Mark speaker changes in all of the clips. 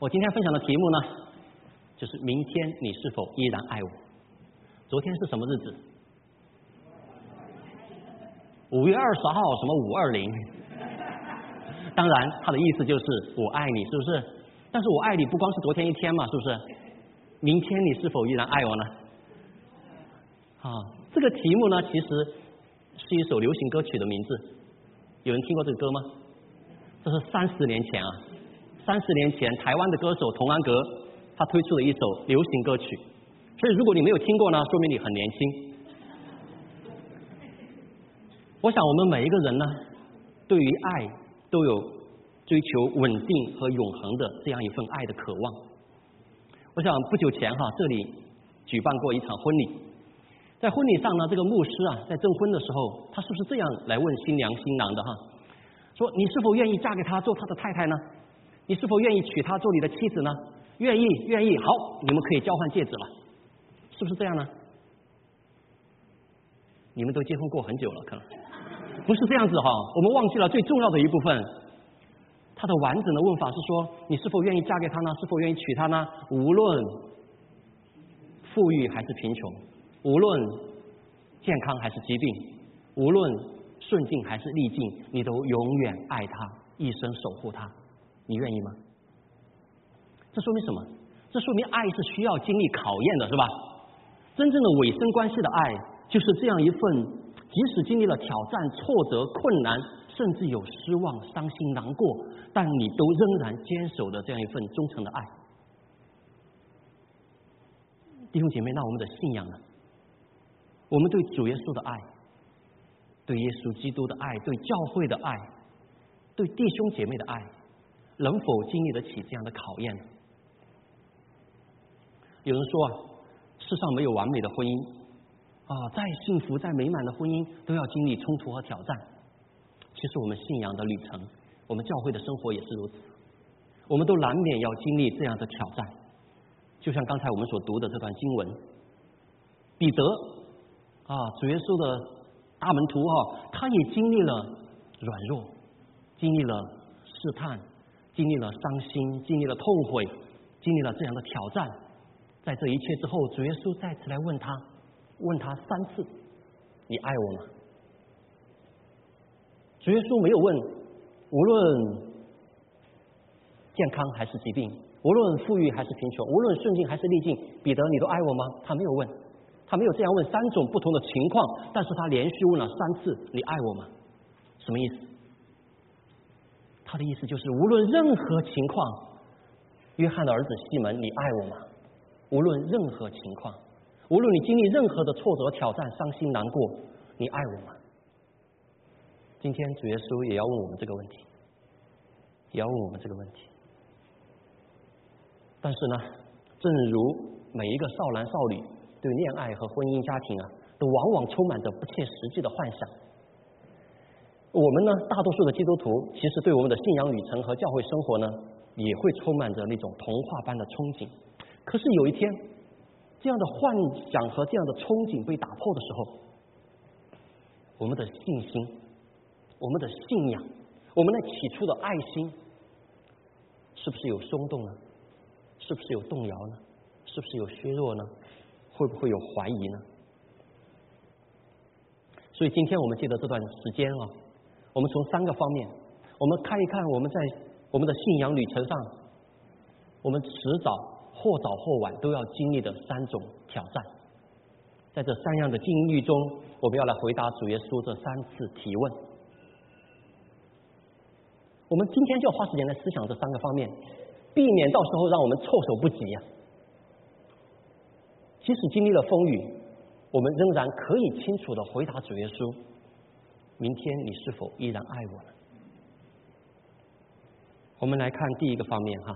Speaker 1: 我今天分享的题目呢，就是明天你是否依然爱我？昨天是什么日子？五月二十号，什么五二零？当然，他的意思就是我爱你，是不是？但是我爱你不光是昨天一天嘛，是不是？明天你是否依然爱我呢？啊，这个题目呢，其实是一首流行歌曲的名字。有人听过这个歌吗？这是三十年前啊，三十年前台湾的歌手童安格他推出了一首流行歌曲。所以如果你没有听过呢，说明你很年轻。我想我们每一个人呢，对于爱都有追求稳定和永恒的这样一份爱的渴望。我想不久前哈，这里举办过一场婚礼，在婚礼上呢，这个牧师啊，在证婚的时候，他是不是这样来问新娘新郎的哈？说你是否愿意嫁给他做他的太太呢？你是否愿意娶她做你的妻子呢？愿意，愿意，好，你们可以交换戒指了，是不是这样呢？你们都结婚过很久了，可能。不是这样子哈，我们忘记了最重要的一部分。它的完整的问法是说：你是否愿意嫁给他呢？是否愿意娶她呢？无论富裕还是贫穷，无论健康还是疾病，无论顺境还是逆境，你都永远爱他，一生守护他。你愿意吗？这说明什么？这说明爱是需要经历考验的，是吧？真正的委身关系的爱，就是这样一份。即使经历了挑战、挫折、困难，甚至有失望、伤心、难过，但你都仍然坚守的这样一份忠诚的爱，弟兄姐妹，那我们的信仰呢？我们对主耶稣的爱，对耶稣基督的爱，对教会的爱，对弟兄姐妹的爱，能否经历得起这样的考验？有人说啊，世上没有完美的婚姻。啊，再幸福、再美满的婚姻，都要经历冲突和挑战。其实我们信仰的旅程，我们教会的生活也是如此。我们都难免要经历这样的挑战。就像刚才我们所读的这段经文，彼得啊，主耶稣的大门徒哈，他也经历了软弱，经历了试探，经历了伤心，经历了痛悔，经历了这样的挑战。在这一切之后，主耶稣再次来问他。问他三次：“你爱我吗？”主耶稣没有问，无论健康还是疾病，无论富裕还是贫穷，无论顺境还是逆境，彼得，你都爱我吗？他没有问，他没有这样问三种不同的情况，但是他连续问了三次：“你爱我吗？”什么意思？他的意思就是，无论任何情况，约翰的儿子西门，你爱我吗？无论任何情况。无论你经历任何的挫折、挑战、伤心、难过，你爱我吗？今天主耶稣也要问我们这个问题，也要问我们这个问题。但是呢，正如每一个少男少女对恋爱和婚姻家庭啊，都往往充满着不切实际的幻想。我们呢，大多数的基督徒，其实对我们的信仰旅程和教会生活呢，也会充满着那种童话般的憧憬。可是有一天，这样的幻想和这样的憧憬被打破的时候，我们的信心、我们的信仰、我们那起初的爱心，是不是有松动呢？是不是有动摇呢？是不是有削弱呢？会不会有怀疑呢？所以今天我们借着这段时间啊，我们从三个方面，我们看一看我们在我们的信仰旅程上，我们迟早。或早或晚都要经历的三种挑战，在这三样的境遇中，我们要来回答主耶稣这三次提问。我们今天就要花时间来思想这三个方面，避免到时候让我们措手不及呀。即使经历了风雨，我们仍然可以清楚的回答主耶稣：明天你是否依然爱我呢？我们来看第一个方面哈。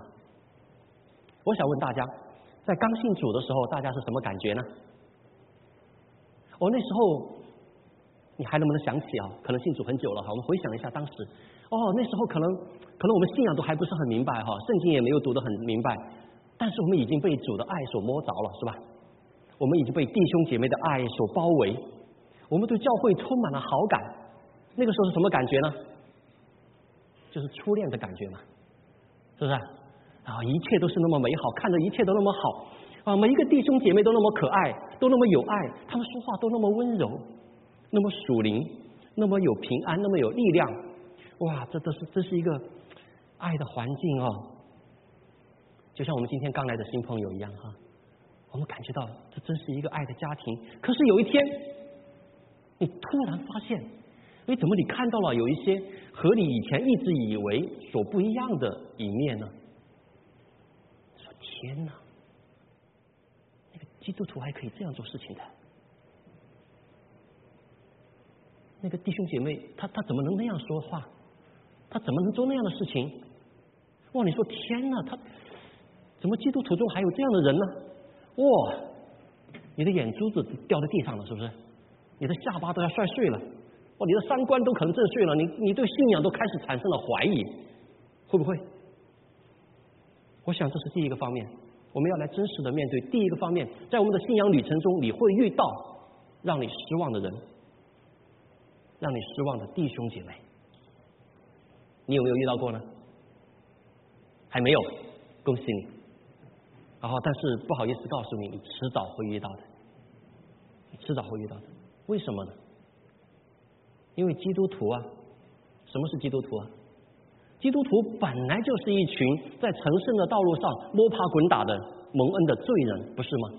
Speaker 1: 我想问大家，在刚信主的时候，大家是什么感觉呢？我那时候，你还能不能想起啊？可能信主很久了哈。我们回想一下当时，哦，那时候可能可能我们信仰都还不是很明白哈，圣经也没有读得很明白，但是我们已经被主的爱所摸着了，是吧？我们已经被弟兄姐妹的爱所包围，我们对教会充满了好感。那个时候是什么感觉呢？就是初恋的感觉嘛，是不是？啊，一切都是那么美好，看着一切都那么好啊，每一个弟兄姐妹都那么可爱，都那么有爱，他们说话都那么温柔，那么属灵，那么有平安，那么有力量。哇，这都是这是一个爱的环境哦，就像我们今天刚来的新朋友一样哈，我们感觉到这真是一个爱的家庭。可是有一天，你突然发现，哎，怎么你看到了有一些和你以前一直以为所不一样的一面呢？说天哪，那个基督徒还可以这样做事情的，那个弟兄姐妹，他他怎么能那样说话？他怎么能做那样的事情？哇！你说天哪，他怎么基督徒中还有这样的人呢？哇！你的眼珠子掉在地上了，是不是？你的下巴都要摔碎了，哇！你的三观都可能震碎了，你你对信仰都开始产生了怀疑，会不会？我想这是第一个方面，我们要来真实的面对第一个方面，在我们的信仰旅程中，你会遇到让你失望的人，让你失望的弟兄姐妹。你有没有遇到过呢？还没有，恭喜你。然后，但是不好意思告诉你，你迟早会遇到的，迟早会遇到的。为什么呢？因为基督徒啊，什么是基督徒啊？基督徒本来就是一群在成圣的道路上摸爬滚打的蒙恩的罪人，不是吗？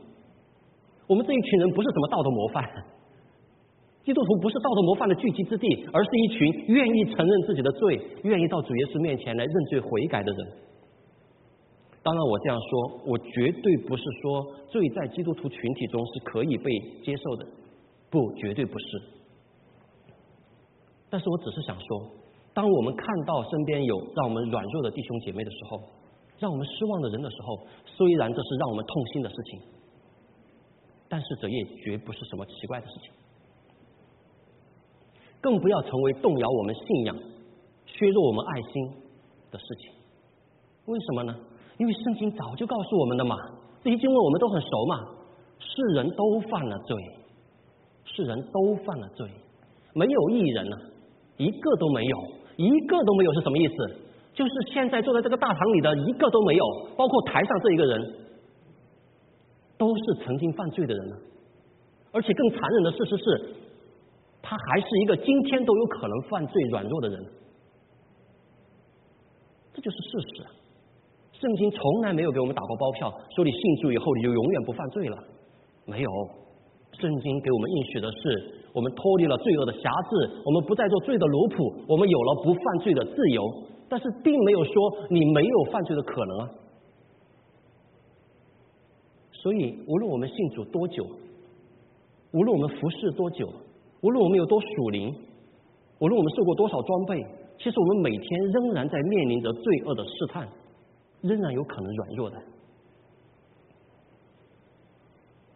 Speaker 1: 我们这一群人不是什么道德模范。基督徒不是道德模范的聚集之地，而是一群愿意承认自己的罪、愿意到主耶稣面前来认罪悔改的人。当然，我这样说，我绝对不是说罪在基督徒群体中是可以被接受的，不，绝对不是。但是我只是想说，当我们看到身边有让我们软弱的弟兄姐妹的时候，让我们失望的人的时候，虽然这是让我们痛心的事情，但是这也绝不是什么奇怪的事情。更不要成为动摇我们信仰、削弱我们爱心的事情。为什么呢？因为圣经早就告诉我们的嘛，这些经文我们都很熟嘛。世人都犯了罪，世人都犯了罪，没有一人呢，一个都没有，一个都没有是什么意思？就是现在坐在这个大堂里的一个都没有，包括台上这一个人，都是曾经犯罪的人呢。而且更残忍的事实是。他还是一个今天都有可能犯罪软弱的人，这就是事实。圣经从来没有给我们打过包票，说你信主以后你就永远不犯罪了，没有。圣经给我们应许的是，我们脱离了罪恶的辖制，我们不再做罪的奴仆，我们有了不犯罪的自由。但是并没有说你没有犯罪的可能啊。所以，无论我们信主多久，无论我们服侍多久。无论我们有多属灵，无论我们受过多少装备，其实我们每天仍然在面临着罪恶的试探，仍然有可能软弱的。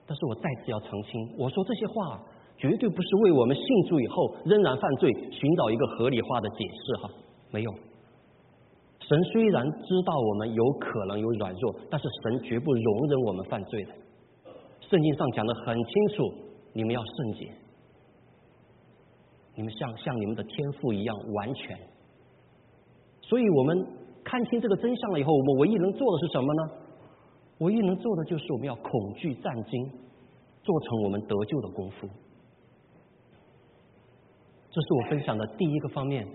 Speaker 1: 但是我再次要澄清，我说这些话绝对不是为我们信主以后仍然犯罪寻找一个合理化的解释哈，没有。神虽然知道我们有可能有软弱，但是神绝不容忍我们犯罪的。圣经上讲的很清楚，你们要圣洁。你们像像你们的天赋一样完全，所以我们看清这个真相了以后，我们唯一能做的是什么呢？唯一能做的就是我们要恐惧战惊，做成我们得救的功夫。这是我分享的第一个方面，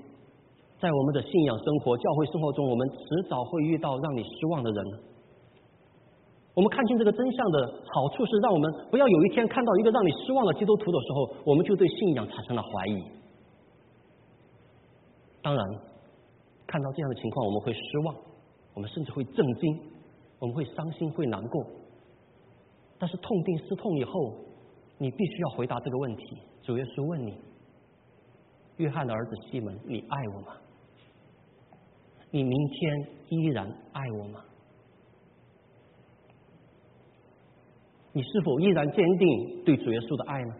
Speaker 1: 在我们的信仰生活、教会生活中，我们迟早会遇到让你失望的人。我们看清这个真相的好处是，让我们不要有一天看到一个让你失望的基督徒的时候，我们就对信仰产生了怀疑。当然，看到这样的情况，我们会失望，我们甚至会震惊，我们会伤心，会难过。但是痛定思痛以后，你必须要回答这个问题：主耶稣问你，约翰的儿子西门，你爱我吗？你明天依然爱我吗？你是否依然坚定对主耶稣的爱呢？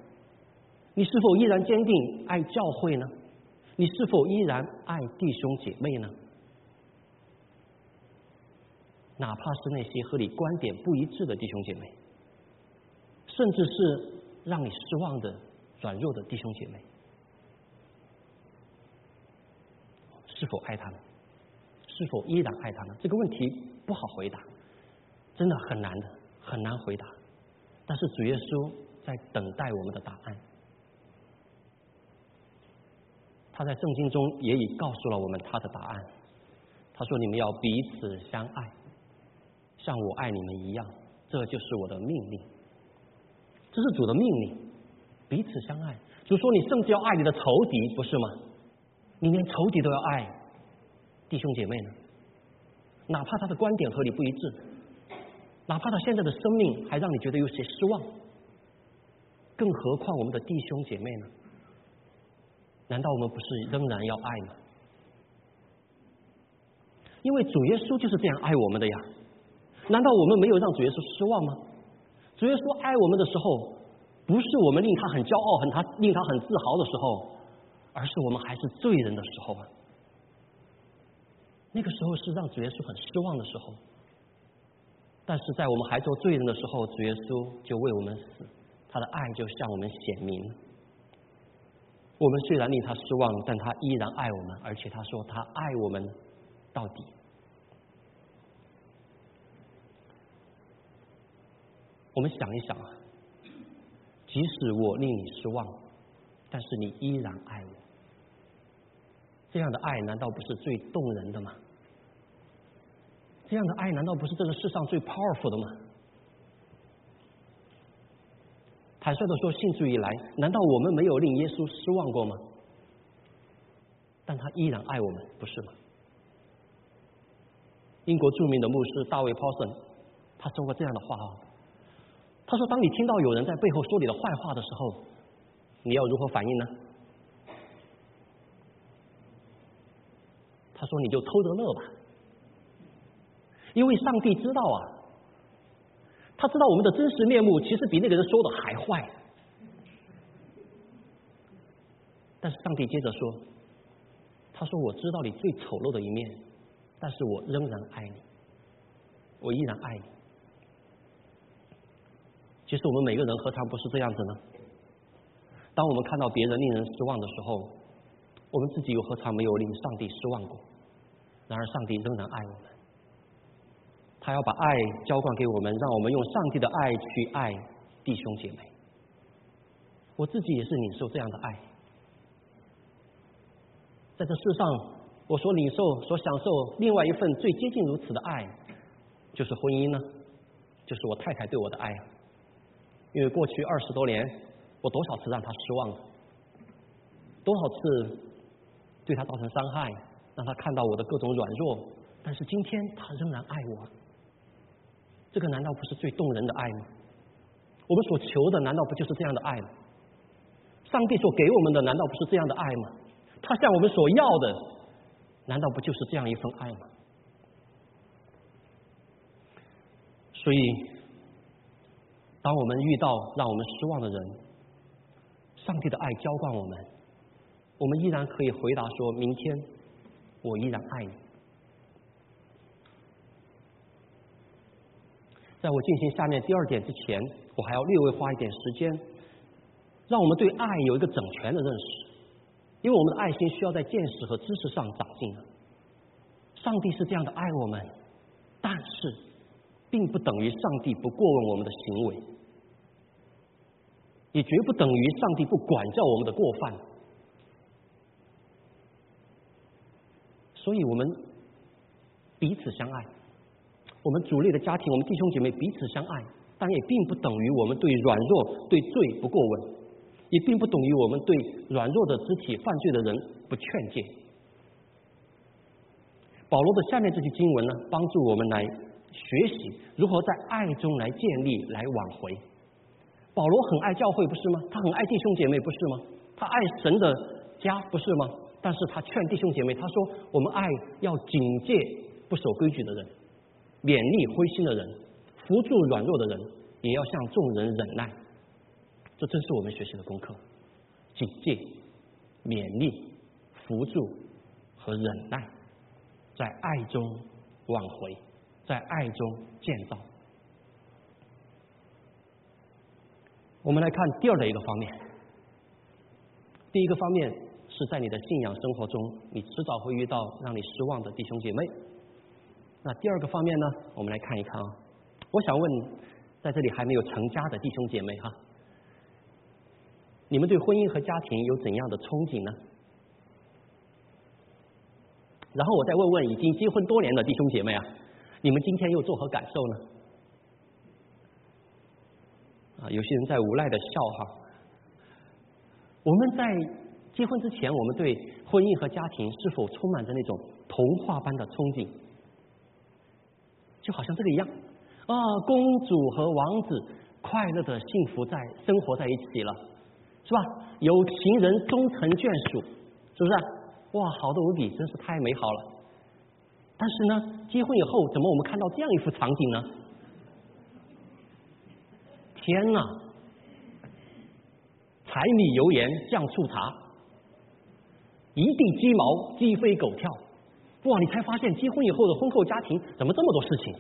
Speaker 1: 你是否依然坚定爱教会呢？你是否依然爱弟兄姐妹呢？哪怕是那些和你观点不一致的弟兄姐妹，甚至是让你失望的软弱的弟兄姐妹，是否爱他们？是否依然爱他们？这个问题不好回答，真的很难的，很难回答。但是主耶稣在等待我们的答案。他在圣经中也已告诉了我们他的答案。他说：“你们要彼此相爱，像我爱你们一样，这就是我的命令。这是主的命令，彼此相爱。主说你甚至要爱你的仇敌，不是吗？你连仇敌都要爱，弟兄姐妹呢？哪怕他的观点和你不一致，哪怕他现在的生命还让你觉得有些失望，更何况我们的弟兄姐妹呢？”难道我们不是仍然要爱吗？因为主耶稣就是这样爱我们的呀。难道我们没有让主耶稣失望吗？主耶稣爱我们的时候，不是我们令他很骄傲、很他令他很自豪的时候，而是我们还是罪人的时候啊。那个时候是让主耶稣很失望的时候。但是在我们还做罪人的时候，主耶稣就为我们死，他的爱就向我们显明。我们虽然令他失望，但他依然爱我们，而且他说他爱我们到底。我们想一想啊，即使我令你失望，但是你依然爱我，这样的爱难道不是最动人的吗？这样的爱难道不是这个世上最 powerful 的吗？坦率的说，信主以来，难道我们没有令耶稣失望过吗？但他依然爱我们，不是吗？英国著名的牧师大卫·鲍森，他说过这样的话啊。他说：“当你听到有人在背后说你的坏话的时候，你要如何反应呢？”他说：“你就偷着乐吧，因为上帝知道啊。”他知道我们的真实面目，其实比那个人说的还坏。但是上帝接着说：“他说我知道你最丑陋的一面，但是我仍然爱你，我依然爱你。”其实我们每个人何尝不是这样子呢？当我们看到别人令人失望的时候，我们自己又何尝没有令上帝失望过？然而上帝仍然爱我们。他要把爱浇灌给我们，让我们用上帝的爱去爱弟兄姐妹。我自己也是领受这样的爱，在这世上，我所领受、所享受另外一份最接近如此的爱，就是婚姻呢，就是我太太对我的爱。因为过去二十多年，我多少次让她失望了，多少次对她造成伤害，让他看到我的各种软弱，但是今天他仍然爱我。这个难道不是最动人的爱吗？我们所求的难道不就是这样的爱吗？上帝所给我们的难道不是这样的爱吗？他向我们所要的难道不就是这样一份爱吗？所以，当我们遇到让我们失望的人，上帝的爱浇灌我们，我们依然可以回答说：明天我依然爱你。在我进行下面第二点之前，我还要略微花一点时间，让我们对爱有一个整全的认识，因为我们的爱心需要在见识和知识上长进的。上帝是这样的爱我们，但是并不等于上帝不过问我们的行为，也绝不等于上帝不管教我们的过犯。所以我们彼此相爱。我们主内的家庭，我们弟兄姐妹彼此相爱，但也并不等于我们对软弱、对罪不过问，也并不等于我们对软弱的肢体犯罪的人不劝诫。保罗的下面这些经文呢，帮助我们来学习如何在爱中来建立、来挽回。保罗很爱教会，不是吗？他很爱弟兄姐妹，不是吗？他爱神的家，不是吗？但是他劝弟兄姐妹，他说：我们爱要警戒不守规矩的人。勉励灰心的人，扶助软弱的人，也要向众人忍耐。这正是我们学习的功课：警戒、勉励、扶助和忍耐，在爱中挽回，在爱中建造。我们来看第二的一个方面。第一个方面是在你的信仰生活中，你迟早会遇到让你失望的弟兄姐妹。那第二个方面呢，我们来看一看啊。我想问，在这里还没有成家的弟兄姐妹哈，你们对婚姻和家庭有怎样的憧憬呢？然后我再问问已经结婚多年的弟兄姐妹啊，你们今天又作何感受呢？啊，有些人在无奈的笑哈。我们在结婚之前，我们对婚姻和家庭是否充满着那种童话般的憧憬？就好像这个一样啊，公主和王子快乐的幸福在生活在一起了，是吧？有情人终成眷属，是不是？哇，好的无比，真是太美好了。但是呢，结婚以后，怎么我们看到这样一幅场景呢？天呐！柴米油盐酱醋茶，一地鸡毛鸡飞狗跳，哇！你才发现结婚以后的婚后家庭怎么这么多事情，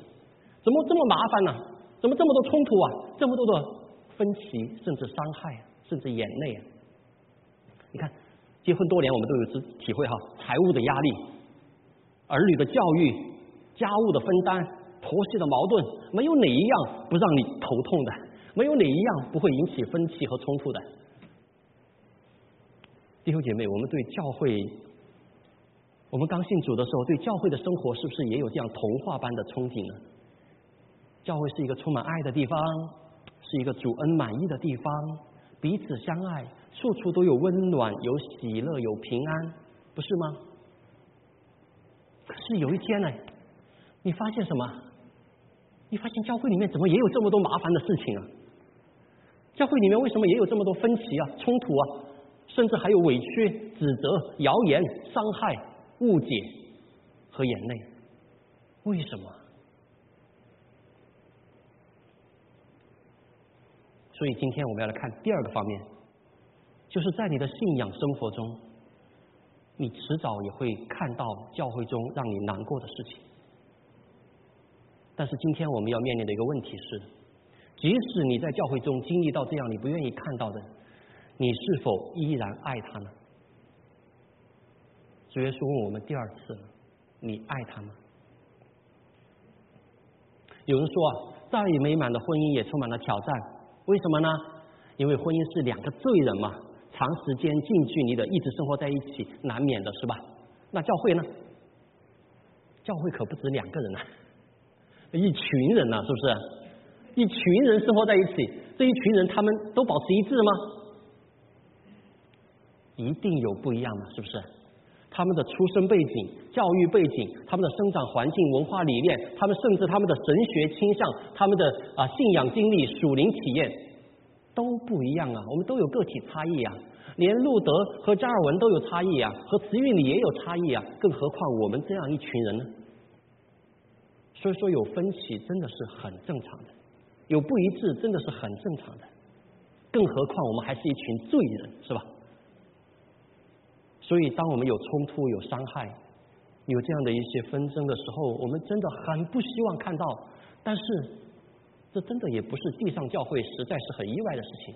Speaker 1: 怎么这么麻烦呢？怎么这么多冲突啊？这么多的分歧，甚至伤害，甚至眼泪啊！你看，结婚多年，我们都有知体会哈，财务的压力，儿女的教育，家务的分担，婆媳的矛盾，没有哪一样不让你头痛的，没有哪一样不会引起分歧和冲突的。弟兄姐妹，我们对教会，我们刚信主的时候，对教会的生活是不是也有这样童话般的憧憬呢？教会是一个充满爱的地方，是一个主恩满意的地方，彼此相爱，处处都有温暖、有喜乐、有平安，不是吗？可是有一天呢，你发现什么？你发现教会里面怎么也有这么多麻烦的事情啊？教会里面为什么也有这么多分歧啊、冲突啊？甚至还有委屈、指责、谣言、伤害、误解和眼泪，为什么？所以今天我们要来看第二个方面，就是在你的信仰生活中，你迟早也会看到教会中让你难过的事情。但是今天我们要面临的一个问题是，即使你在教会中经历到这样你不愿意看到的。你是否依然爱他呢？主耶稣问我们第二次：你爱他吗？有人说啊，再美满的婚姻也充满了挑战，为什么呢？因为婚姻是两个罪人嘛，长时间近距离的一直生活在一起，难免的是吧？那教会呢？教会可不止两个人啊，一群人呢，是不是？一群人生活在一起，这一群人他们都保持一致吗？一定有不一样的，是不是？他们的出生背景、教育背景、他们的生长环境、文化理念，他们甚至他们的神学倾向、他们的啊信仰经历、属灵体验都不一样啊！我们都有个体差异啊，连路德和加尔文都有差异啊，和慈运里也有差异啊，更何况我们这样一群人呢？所以说有分歧真的是很正常的，有不一致真的是很正常的，更何况我们还是一群罪人，是吧？所以，当我们有冲突、有伤害、有这样的一些纷争的时候，我们真的很不希望看到。但是，这真的也不是地上教会实在是很意外的事情，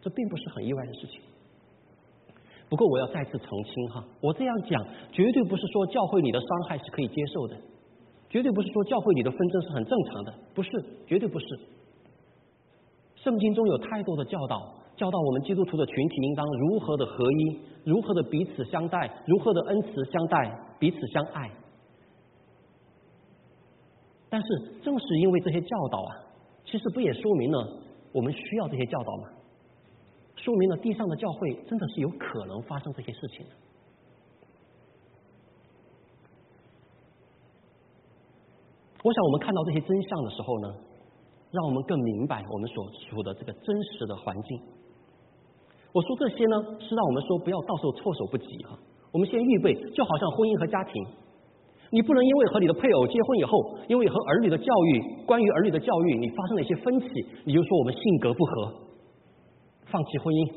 Speaker 1: 这并不是很意外的事情。不过，我要再次澄清哈，我这样讲绝对不是说教会里的伤害是可以接受的，绝对不是说教会里的纷争是很正常的，不是，绝对不是。圣经中有太多的教导。教导我们基督徒的群体应当如何的合一，如何的彼此相待，如何的恩慈相待，彼此相爱。但是正是因为这些教导啊，其实不也说明了我们需要这些教导吗？说明了地上的教会真的是有可能发生这些事情。我想我们看到这些真相的时候呢，让我们更明白我们所处的这个真实的环境。我说这些呢，是让我们说不要到时候措手不及哈。我们先预备，就好像婚姻和家庭，你不能因为和你的配偶结婚以后，因为和儿女的教育，关于儿女的教育，你发生了一些分歧，你就说我们性格不合，放弃婚姻。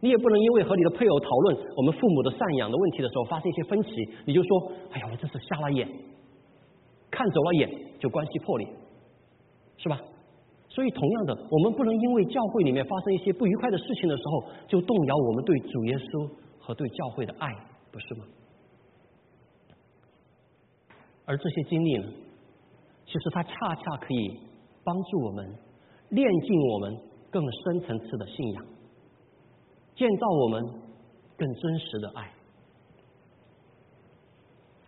Speaker 1: 你也不能因为和你的配偶讨论我们父母的赡养的问题的时候，发生一些分歧，你就说哎呀，我真是瞎了眼，看走了眼就关系破裂，是吧？所以，同样的，我们不能因为教会里面发生一些不愉快的事情的时候，就动摇我们对主耶稣和对教会的爱，不是吗？而这些经历呢，其实它恰恰可以帮助我们练进我们更深层次的信仰，建造我们更真实的爱。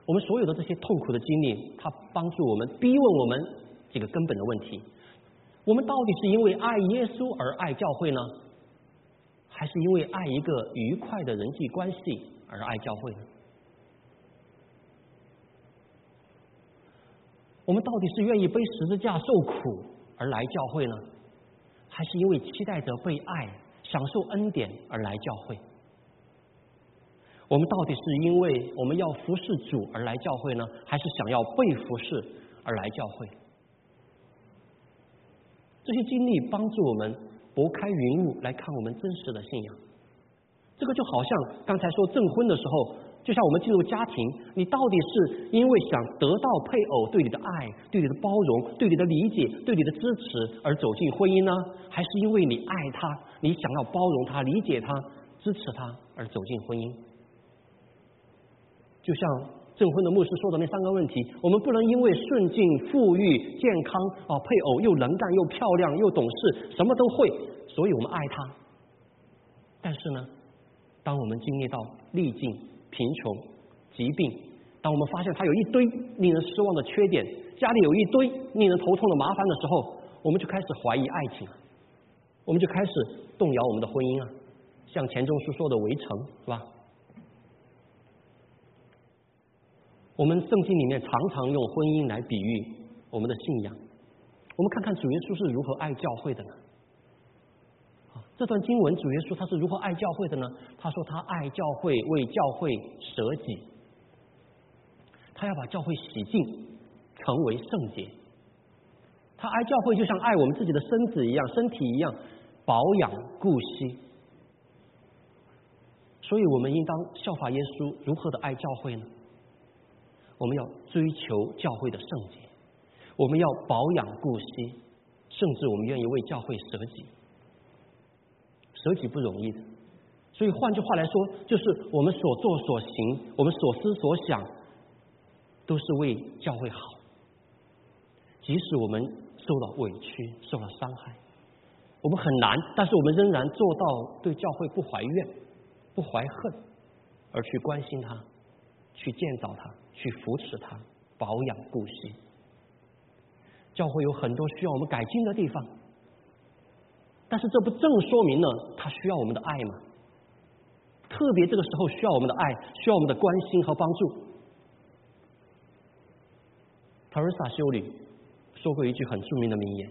Speaker 1: 我们所有的这些痛苦的经历，它帮助我们逼问我们几个根本的问题：我们到底是因为爱耶稣而爱教会呢，还是因为爱一个愉快的人际关系而爱教会呢？我们到底是愿意背十字架受苦而来教会呢，还是因为期待着被爱、享受恩典而来教会？我们到底是因为我们要服侍主而来教会呢，还是想要被服侍而来教会？这些经历帮助我们拨开云雾来看我们真实的信仰。这个就好像刚才说证婚的时候，就像我们进入家庭，你到底是因为想得到配偶对你的爱、对你的包容、对你的理解、对你的支持而走进婚姻呢，还是因为你爱他，你想要包容他、理解他、支持他而走进婚姻？就像证婚的牧师说的那三个问题，我们不能因为顺境、富裕、健康啊，配偶又能干又漂亮又懂事，什么都会，所以我们爱他。但是呢，当我们经历到逆境、贫穷、疾病，当我们发现他有一堆令人失望的缺点，家里有一堆令人头痛的麻烦的时候，我们就开始怀疑爱情，我们就开始动摇我们的婚姻啊，像钱钟书说的“围城”，是吧？我们圣经里面常常用婚姻来比喻我们的信仰。我们看看主耶稣是如何爱教会的呢？这段经文主耶稣他是如何爱教会的呢？他说他爱教会，为教会舍己，他要把教会洗净，成为圣洁。他爱教会就像爱我们自己的身子一样，身体一样，保养顾惜。所以我们应当效法耶稣，如何的爱教会呢？我们要追求教会的圣洁，我们要保养顾惜，甚至我们愿意为教会舍己。舍己不容易的，所以换句话来说，就是我们所做所行，我们所思所想，都是为教会好。即使我们受了委屈、受了伤害，我们很难，但是我们仍然做到对教会不怀怨、不怀恨，而去关心他，去建造他。去扶持他，保养顾惜。教会有很多需要我们改进的地方，但是这不正说明了他需要我们的爱吗？特别这个时候需要我们的爱，需要我们的关心和帮助。特尔萨修女说过一句很著名的名言，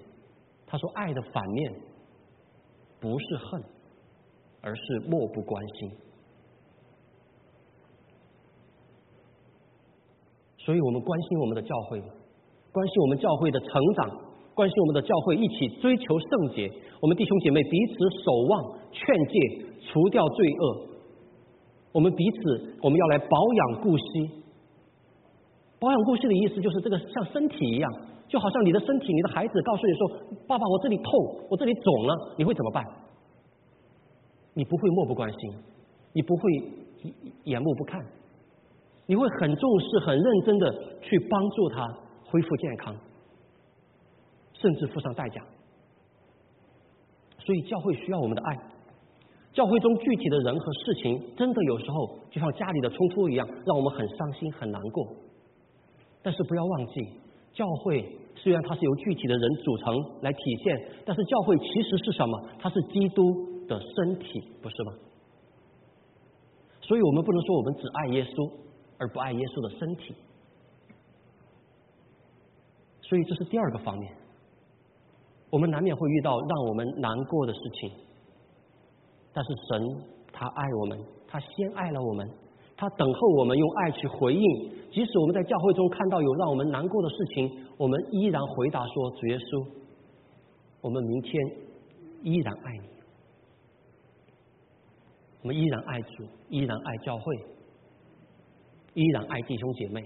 Speaker 1: 她说：“爱的反面不是恨，而是漠不关心。”所以我们关心我们的教会，关心我们教会的成长，关心我们的教会一起追求圣洁。我们弟兄姐妹彼此守望、劝诫、除掉罪恶。我们彼此，我们要来保养顾惜。保养顾惜的意思就是这个像身体一样，就好像你的身体，你的孩子告诉你说：“爸爸，我这里痛，我这里肿了。”你会怎么办？你不会漠不关心，你不会眼目不看。你会很重视、很认真的去帮助他恢复健康，甚至付上代价。所以教会需要我们的爱。教会中具体的人和事情，真的有时候就像家里的冲突一样，让我们很伤心、很难过。但是不要忘记，教会虽然它是由具体的人组成来体现，但是教会其实是什么？它是基督的身体，不是吗？所以我们不能说我们只爱耶稣。而不爱耶稣的身体，所以这是第二个方面。我们难免会遇到让我们难过的事情，但是神他爱我们，他先爱了我们，他等候我们用爱去回应。即使我们在教会中看到有让我们难过的事情，我们依然回答说：“主耶稣，我们明天依然爱你，我们依然爱主，依然爱教会。”依然爱弟兄姐妹。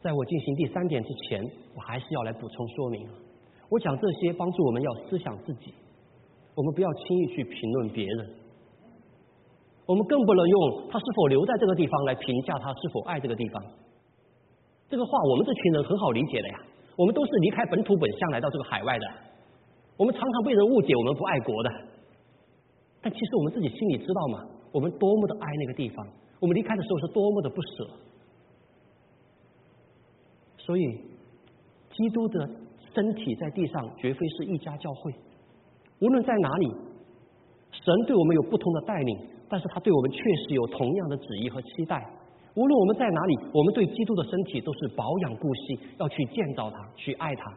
Speaker 1: 在我进行第三点之前，我还是要来补充说明。我讲这些帮助我们要思想自己，我们不要轻易去评论别人。我们更不能用他是否留在这个地方来评价他是否爱这个地方。这个话我们这群人很好理解的呀，我们都是离开本土本乡来到这个海外的，我们常常被人误解我们不爱国的，但其实我们自己心里知道嘛，我们多么的爱那个地方，我们离开的时候是多么的不舍。所以，基督的身体在地上绝非是一家教会，无论在哪里，神对我们有不同的带领。但是他对我们确实有同样的旨意和期待。无论我们在哪里，我们对基督的身体都是保养顾惜，要去建造他，去爱他，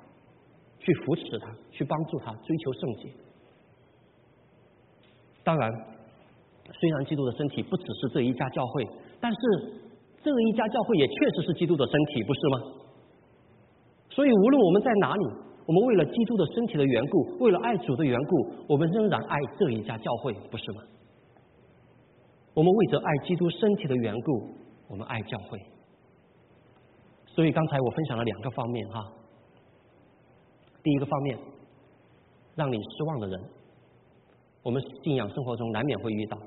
Speaker 1: 去扶持他，去帮助他，追求圣洁。当然，虽然基督的身体不只是这一家教会，但是这一家教会也确实是基督的身体，不是吗？所以，无论我们在哪里，我们为了基督的身体的缘故，为了爱主的缘故，我们仍然爱这一家教会，不是吗？我们为着爱基督身体的缘故，我们爱教会。所以刚才我分享了两个方面哈。第一个方面，让你失望的人，我们信仰生活中难免会遇到；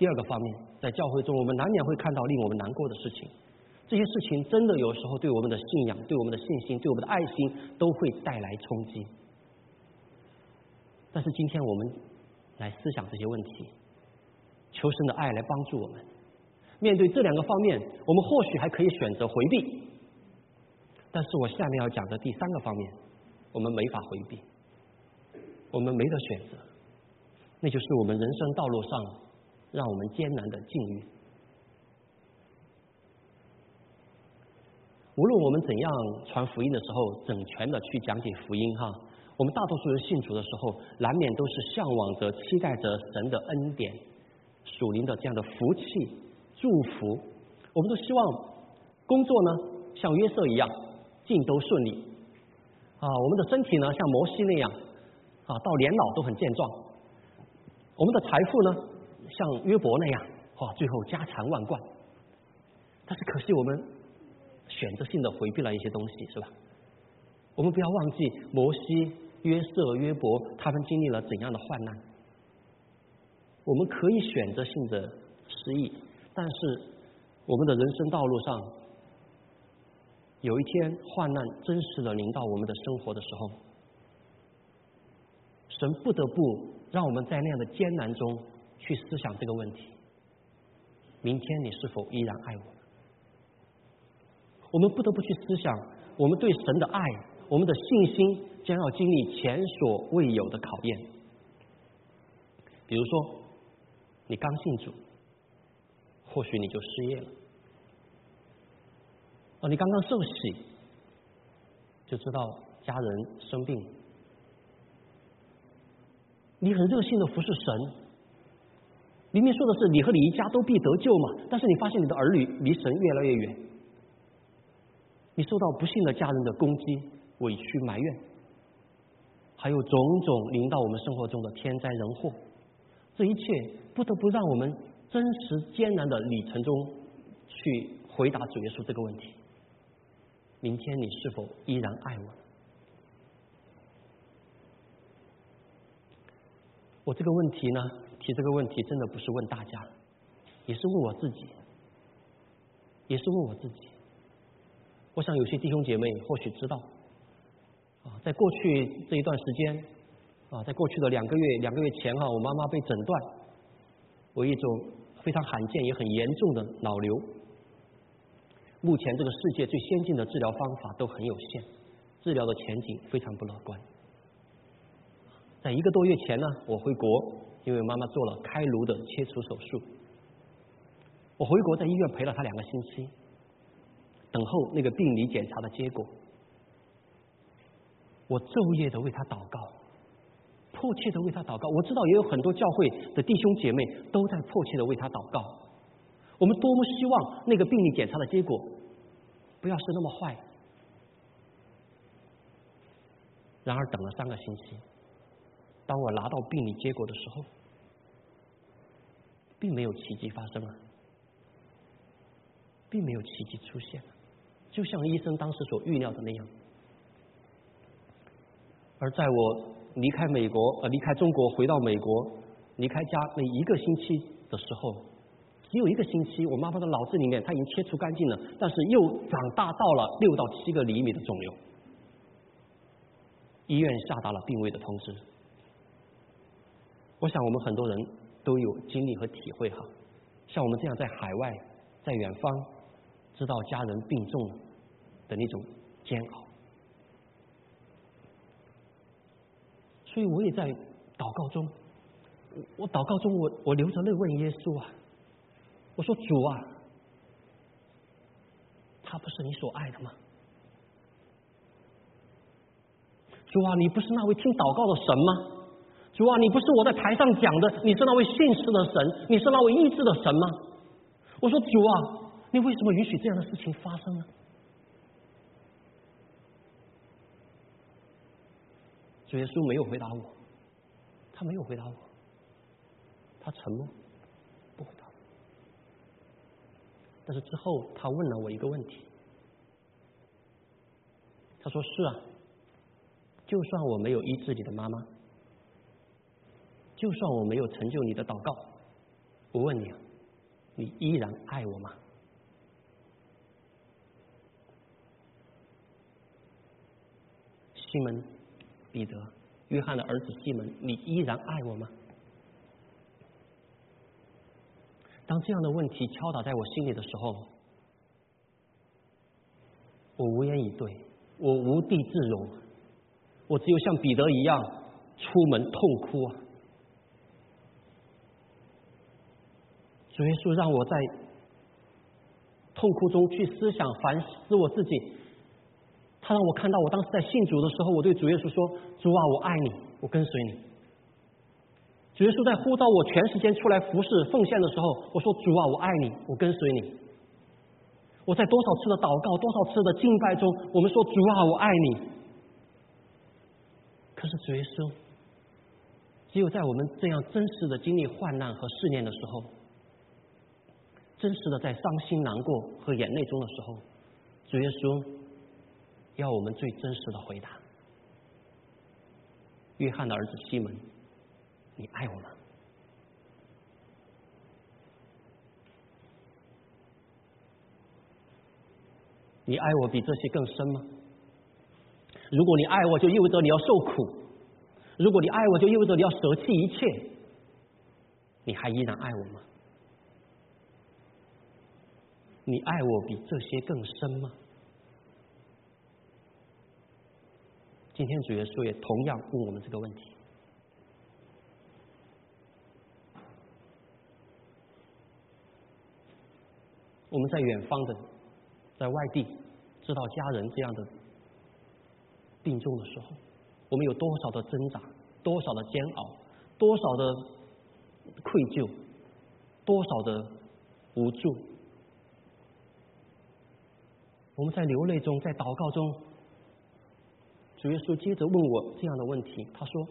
Speaker 1: 第二个方面，在教会中我们难免会看到令我们难过的事情。这些事情真的有时候对我们的信仰、对我们的信心、对我们的爱心都会带来冲击。但是今天我们来思想这些问题。求神的爱来帮助我们。面对这两个方面，我们或许还可以选择回避。但是我下面要讲的第三个方面，我们没法回避，我们没得选择，那就是我们人生道路上让我们艰难的境遇。无论我们怎样传福音的时候，整全的去讲解福音哈，我们大多数人信主的时候，难免都是向往着、期待着神的恩典。属灵的这样的福气、祝福，我们都希望工作呢像约瑟一样尽都顺利啊，我们的身体呢像摩西那样啊到年老都很健壮，我们的财富呢像约伯那样哇最后家财万贯，但是可惜我们选择性的回避了一些东西，是吧？我们不要忘记摩西、约瑟、约伯他们经历了怎样的患难。我们可以选择性的失忆，但是我们的人生道路上，有一天患难真实的临到我们的生活的时候，神不得不让我们在那样的艰难中去思想这个问题：明天你是否依然爱我？我们不得不去思想，我们对神的爱，我们的信心将要经历前所未有的考验。比如说。你刚信主，或许你就失业了。哦，你刚刚受洗，就知道家人生病。你很热心的服侍神，明明说的是你和你一家都必得救嘛，但是你发现你的儿女离神越来越远。你受到不幸的家人的攻击、委屈、埋怨，还有种种临到我们生活中的天灾人祸。这一切不得不让我们真实艰难的旅程中去回答主耶稣这个问题：明天你是否依然爱我？我这个问题呢，这个问题真的不是问大家，也是问我自己，也是问我自己。我想有些弟兄姐妹或许知道，啊，在过去这一段时间。啊，在过去的两个月两个月前哈，我妈妈被诊断为一种非常罕见也很严重的脑瘤。目前这个世界最先进的治疗方法都很有限，治疗的前景非常不乐观。在一个多月前呢，我回国，因为妈妈做了开颅的切除手术。我回国在医院陪了她两个星期，等候那个病理检查的结果。我昼夜的为她祷告。迫切的为他祷告，我知道也有很多教会的弟兄姐妹都在迫切的为他祷告。我们多么希望那个病理检查的结果不要是那么坏。然而等了三个星期，当我拿到病理结果的时候，并没有奇迹发生啊，并没有奇迹出现，就像医生当时所预料的那样。而在我。离开美国，呃，离开中国回到美国，离开家那一个星期的时候，只有一个星期，我妈妈的脑子里面她已经切除干净了，但是又长大到了六到七个厘米的肿瘤。医院下达了病危的通知。我想我们很多人都有经历和体会哈，像我们这样在海外、在远方，知道家人病重的那种煎熬。所以我也在祷告中，我祷告中，我我流着泪问耶稣啊，我说主啊，他不是你所爱的吗？主啊，你不是那位听祷告的神吗？主啊，你不是我在台上讲的，你是那位信实的神，你是那位医治的神吗？我说主啊，你为什么允许这样的事情发生呢？主耶稣没有回答我，他没有回答我，他沉默，不回答。但是之后他问了我一个问题，他说：“是啊，就算我没有医治你的妈妈，就算我没有成就你的祷告，我问你，你依然爱我吗？”西门。彼得、约翰的儿子西门，你依然爱我吗？当这样的问题敲打在我心里的时候，我无言以对，我无地自容，我只有像彼得一样出门痛哭啊！主耶稣让我在痛苦中去思想、反思我自己。他让我看到，我当时在信主的时候，我对主耶稣说：“主啊，我爱你，我跟随你。”主耶稣在呼召我全时间出来服侍奉献的时候，我说：“主啊，我爱你，我跟随你。”我在多少次的祷告、多少次的敬拜中，我们说：“主啊，我爱你。”可是主耶稣，只有在我们这样真实的经历患难和试炼的时候，真实的在伤心难过和眼泪中的时候，主耶稣。要我们最真实的回答。约翰的儿子西门，你爱我吗？你爱我比这些更深吗？如果你爱我，就意味着你要受苦；如果你爱我，就意味着你要舍弃一切。你还依然爱我吗？你爱我比这些更深吗？今天主耶稣也同样问我们这个问题。我们在远方的，在外地，知道家人这样的病重的时候，我们有多少的挣扎，多少的煎熬，多少的愧疚，多少的无助？我们在流泪中，在祷告中。主耶稣接着问我这样的问题，他说：“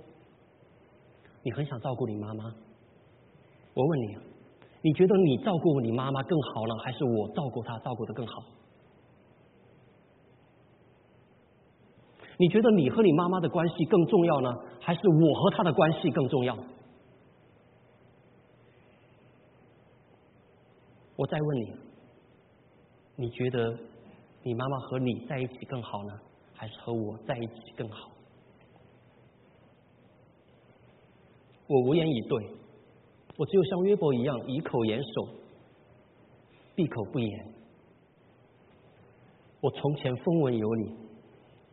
Speaker 1: 你很想照顾你妈妈？我问你，你觉得你照顾你妈妈更好呢，还是我照顾她照顾的更好？你觉得你和你妈妈的关系更重要呢，还是我和她的关系更重要？我再问你，你觉得你妈妈和你在一起更好呢？”还是和我在一起更好。我无言以对，我只有像约伯一样以口言守，闭口不言。我从前风闻有你，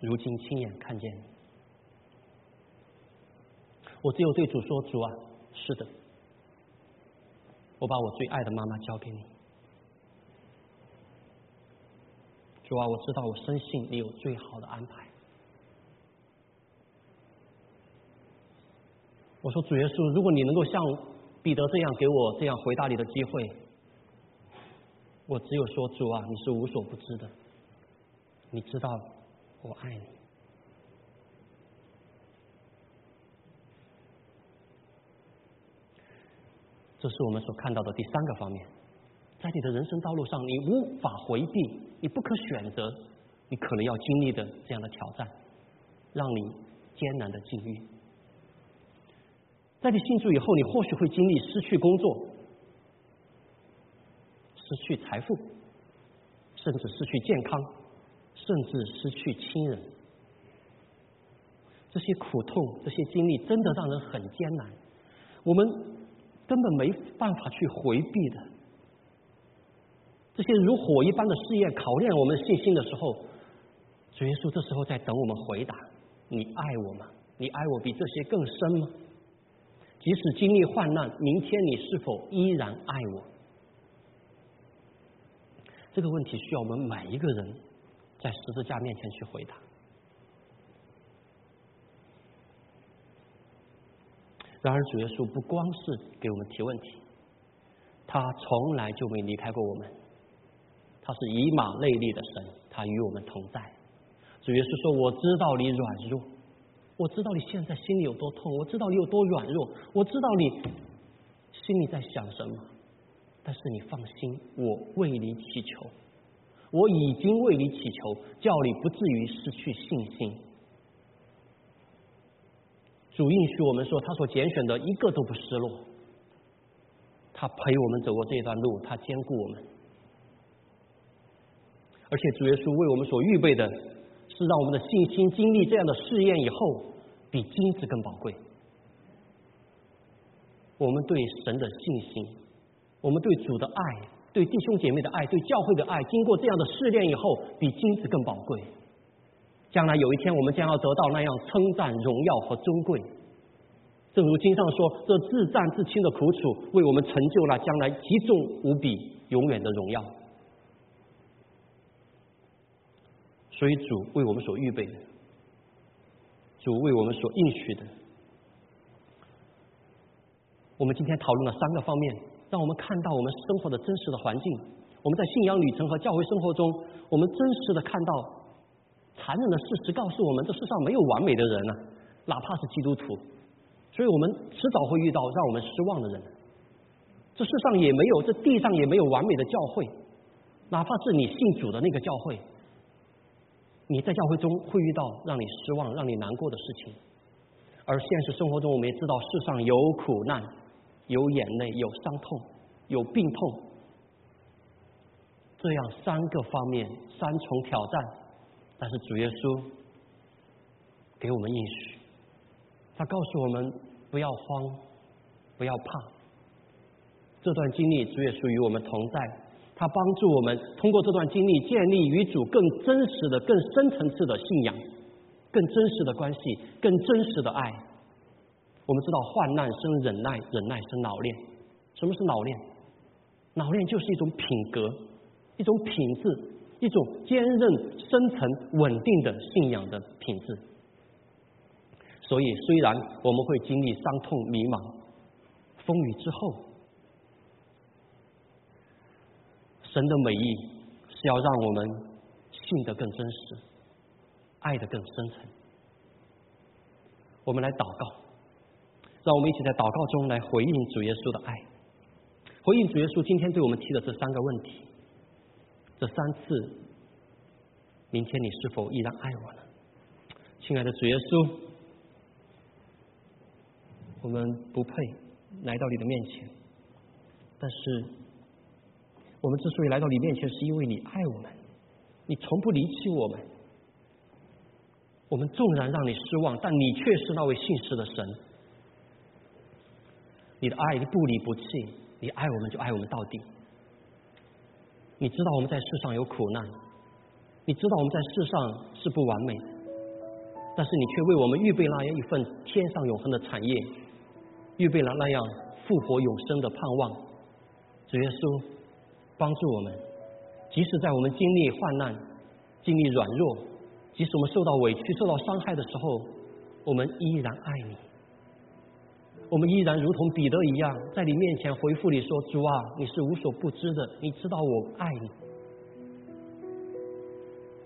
Speaker 1: 如今亲眼看见。我只有对主说：“主啊，是的，我把我最爱的妈妈交给你。”主啊，我知道，我深信你有最好的安排。我说主耶稣，如果你能够像彼得这样给我这样回答你的机会，我只有说主啊，你是无所不知的，你知道我爱你。这是我们所看到的第三个方面。在你的人生道路上，你无法回避，你不可选择，你可能要经历的这样的挑战，让你艰难的境遇。在你信主以后，你或许会经历失去工作，失去财富，甚至失去健康，甚至失去亲人。这些苦痛，这些经历，真的让人很艰难。我们根本没办法去回避的。这些如火一般的试验，考验我们信心的时候，主耶稣这时候在等我们回答：你爱我吗？你爱我比这些更深吗？即使经历患难，明天你是否依然爱我？这个问题需要我们每一个人在十字架面前去回答。然而，主耶稣不光是给我们提问题，他从来就没离开过我们。他是以马内利的神，他与我们同在。主耶稣说：“我知道你软弱，我知道你现在心里有多痛，我知道你有多软弱，我知道你心里在想什么。但是你放心，我为你祈求，我已经为你祈求，叫你不至于失去信心。”主应许我们说，他所拣选的一个都不失落。他陪我们走过这段路，他兼顾我们。而且主耶稣为我们所预备的，是让我们的信心经历这样的试验以后，比金子更宝贵。我们对神的信心，我们对主的爱，对弟兄姐妹的爱，对教会的爱，经过这样的试炼以后，比金子更宝贵。将来有一天，我们将要得到那样称赞、荣耀和尊贵。正如经上说：“这自战自清的苦楚，为我们成就了将来极重无比、永远的荣耀。”所以主为我们所预备的，主为我们所应许的，我们今天讨论了三个方面，让我们看到我们生活的真实的环境。我们在信仰旅程和教会生活中，我们真实的看到残忍的事实，告诉我们这世上没有完美的人啊，哪怕是基督徒。所以我们迟早会遇到让我们失望的人。这世上也没有，这地上也没有完美的教会，哪怕是你信主的那个教会。你在教会中会遇到让你失望、让你难过的事情，而现实生活中我们也知道，世上有苦难、有眼泪、有伤痛、有病痛，这样三个方面、三重挑战。但是主耶稣给我们应许，他告诉我们不要慌，不要怕。这段经历，主耶稣与我们同在。他帮助我们通过这段经历建立与主更真实的、更深层次的信仰，更真实的关系，更真实的爱。我们知道患难生忍耐，忍耐生老练。什么是老练？老练就是一种品格，一种品质，一种坚韧、深层、稳定的信仰的品质。所以，虽然我们会经历伤痛、迷茫、风雨之后。神的美意是要让我们信得更真实，爱得更深沉。我们来祷告，让我们一起在祷告中来回应主耶稣的爱，回应主耶稣今天对我们提的这三个问题，这三次，明天你是否依然爱我呢？亲爱的主耶稣，我们不配来到你的面前，但是。我们之所以来到你面前，是因为你爱我们，你从不离弃我们。我们纵然让你失望，但你却是那位信实的神。你的爱，你不离不弃，你爱我们就爱我们到底。你知道我们在世上有苦难，你知道我们在世上是不完美的，但是你却为我们预备那样一份天上永恒的产业，预备了那样复活永生的盼望。主耶稣。帮助我们，即使在我们经历患难、经历软弱，即使我们受到委屈、受到伤害的时候，我们依然爱你。我们依然如同彼得一样，在你面前回复你说：“主啊，你是无所不知的，你知道我爱你。”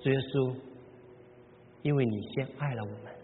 Speaker 1: 主耶稣，因为你先爱了我们。